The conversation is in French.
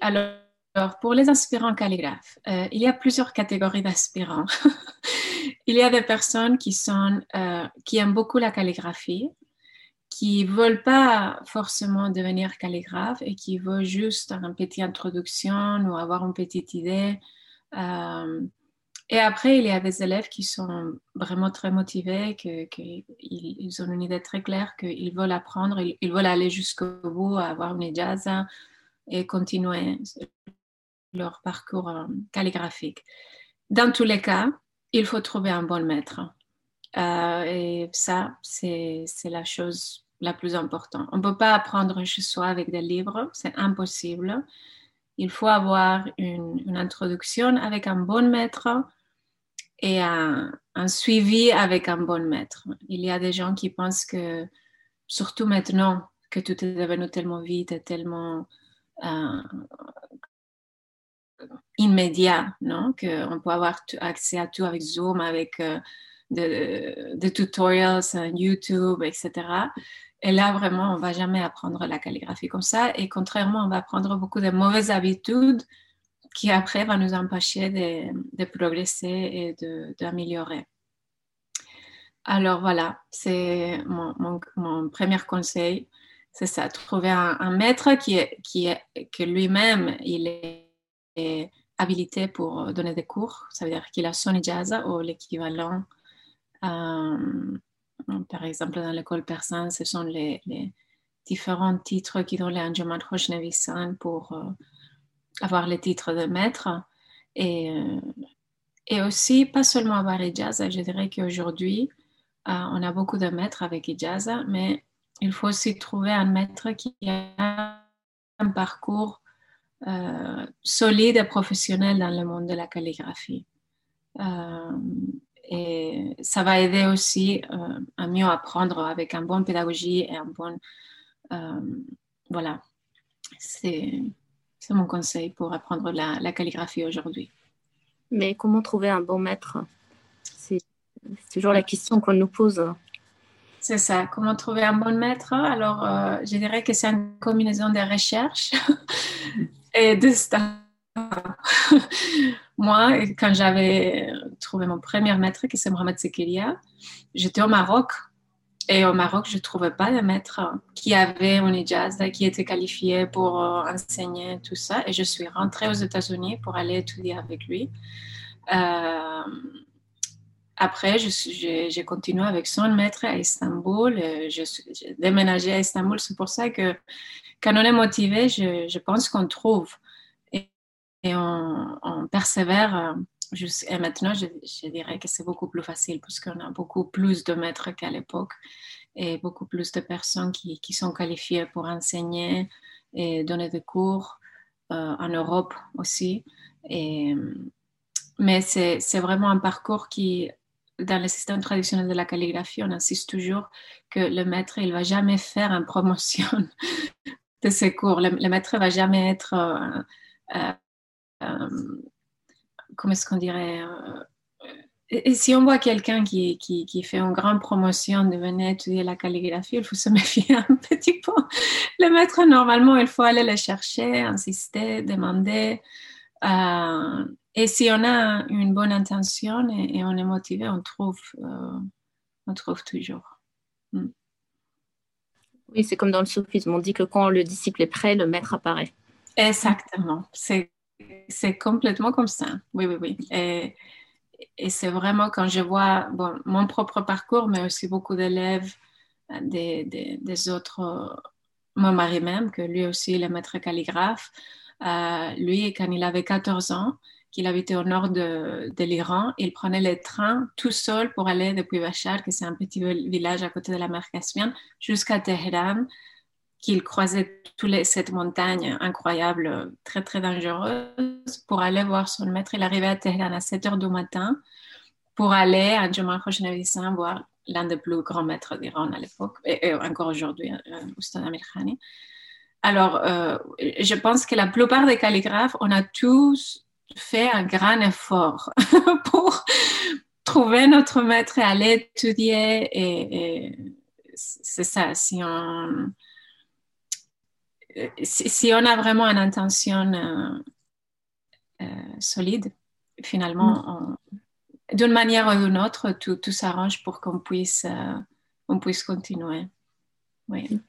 Alors, pour les aspirants calligraphes, euh, il y a plusieurs catégories d'aspirants. il y a des personnes qui, sont, euh, qui aiment beaucoup la calligraphie, qui ne veulent pas forcément devenir calligraphe et qui veulent juste une petite introduction ou avoir une petite idée. Euh, et après, il y a des élèves qui sont vraiment très motivés, qu'ils ils ont une idée très claire qu'ils veulent apprendre, ils, veulent aller jusqu'au bout, avoir une ijaza et continuer leur parcours euh, calligraphique. Dans tous les cas, il faut trouver un bon maître. Euh, et ça, c'est la chose la plus importante. On ne peut pas apprendre chez soi avec des livres, c'est impossible. Il faut avoir une, introduction avec un bon maître et un, un, suivi avec un bon maître. Il y a des gens qui pensent que, surtout maintenant que tout est devenu tellement vite et tellement immédiat, non? qu'on peut avoir accès à tout avec Zoom, avec euh, des tutorials sur YouTube, etc. Et là, vraiment, on ne va jamais apprendre la calligraphie comme ça. Et contrairement, on va apprendre beaucoup de mauvaises habitudes qui après vont nous empêcher de, progresser et d'améliorer. Alors voilà, c'est mon, mon, premier conseil, c'est ça, trouver un, maître qui qui que lui-même, il est habilité pour donner des cours, ça veut dire qu'il a son ijaza ou l'équivalent. Euh, par exemple, dans l'école persane, ce sont les, différents titres qui donnent les Anjuman Khoshnevisan pour euh, avoir les titres de maître. Et, euh, et aussi, pas seulement avoir ijaza, je dirais qu'aujourd'hui, on a beaucoup de maîtres avec ijaza, mais il faut aussi trouver un maître qui a un parcours euh, solide et professionnel dans le monde de la calligraphie. Euh, et ça va aider aussi euh, à mieux apprendre avec un bon pédagogie et un bon... voilà, c'est mon conseil pour apprendre la calligraphie aujourd'hui. Mais comment trouver un bon maître? C'est toujours la question qu'on nous pose. C'est ça, comment trouver un bon maître? Alors, je dirais que c'est une combinaison de recherches et de Moi, quand j'avais trouvé mon premier maître, qui c'est Mohamed Sekiria, j'étais au Maroc. Et au Maroc, je ne trouvais pas de maître qui avait un ijaza, qui était qualifié pour euh, enseigner tout ça. Et je suis rentrée aux États-Unis pour aller étudier avec lui. Euh, après, j'ai continué avec son maître à Istanbul. J'ai déménagé à Istanbul. C'est pour ça que quand on est motivé, je, pense qu'on trouve et, on, persévère. et maintenant, je, dirais que c'est beaucoup plus facile parce qu'on a beaucoup plus de maîtres qu'à l'époque et beaucoup plus de personnes qui, sont qualifiées pour enseigner et donner des cours euh, en Europe aussi. Mais c'est vraiment un parcours qui dans le système traditionnel de la calligraphie, on insiste toujours que le maître, il va jamais faire une promotion de ses cours. Le, maître va jamais être, euh, euh, euh, comment est-ce qu'on dirait et si on voit quelqu'un qui, qui, fait une grande promotion de venir étudier la calligraphie, il faut se méfier un petit peu. Le maître, normalement, il faut aller le chercher, insister, demander. Et si on a une bonne intention et, on est motivé, on trouve, euh, on trouve toujours. Hmm. Oui, c'est comme dans le soufisme. On dit que quand le disciple est prêt, le maître apparaît. Exactement. C'est, c'est complètement comme ça. Oui, oui, oui. Et, et c'est vraiment quand je vois bon, mon propre parcours, mais aussi beaucoup d'élèves des, des, des autres, mon mari même, que lui aussi il est maître calligraphe. Euh, lui, quand il avait 14 ans, qu'il habitait au nord de, l'Iran. Il prenait le train tout seul pour aller depuis Bachar, que c'est un petit village à côté de la mer Caspienne, jusqu'à Téhéran, qu'il croisait toutes les, cette montagne incroyable, très très dangereuse, pour aller voir son maître. Il arrivait à Téhéran à 7 heures du matin pour aller à Jamal Khoshnevissam voir l'un des plus grands maîtres d'Iran à l'époque, et, encore aujourd'hui, Oustad Amir Khani. Alors, euh, je pense que la plupart des calligraphes, on a tous fait un grand effort pour trouver notre maître et aller étudier. Et, c'est ça, si on... si, on a vraiment une intention solide, finalement, mm. d'une manière ou d'une autre, tout, tout s'arrange pour qu'on puisse, on puisse continuer. Oui.